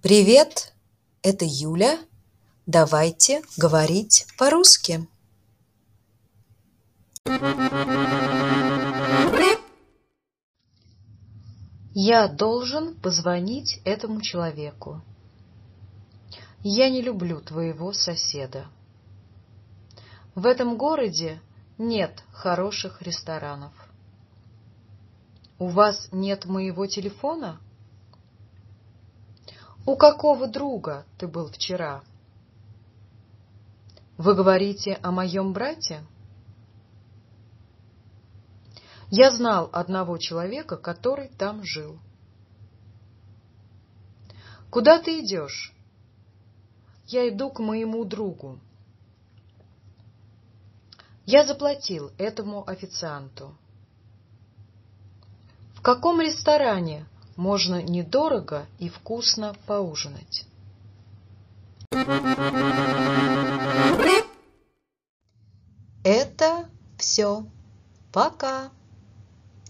Привет, это Юля. Давайте говорить по-русски. Я должен позвонить этому человеку. Я не люблю твоего соседа. В этом городе нет хороших ресторанов. У вас нет моего телефона? У какого друга ты был вчера? Вы говорите о моем брате? Я знал одного человека, который там жил. Куда ты идешь? Я иду к моему другу. Я заплатил этому официанту. В каком ресторане можно недорого и вкусно поужинать? Это все. Пока.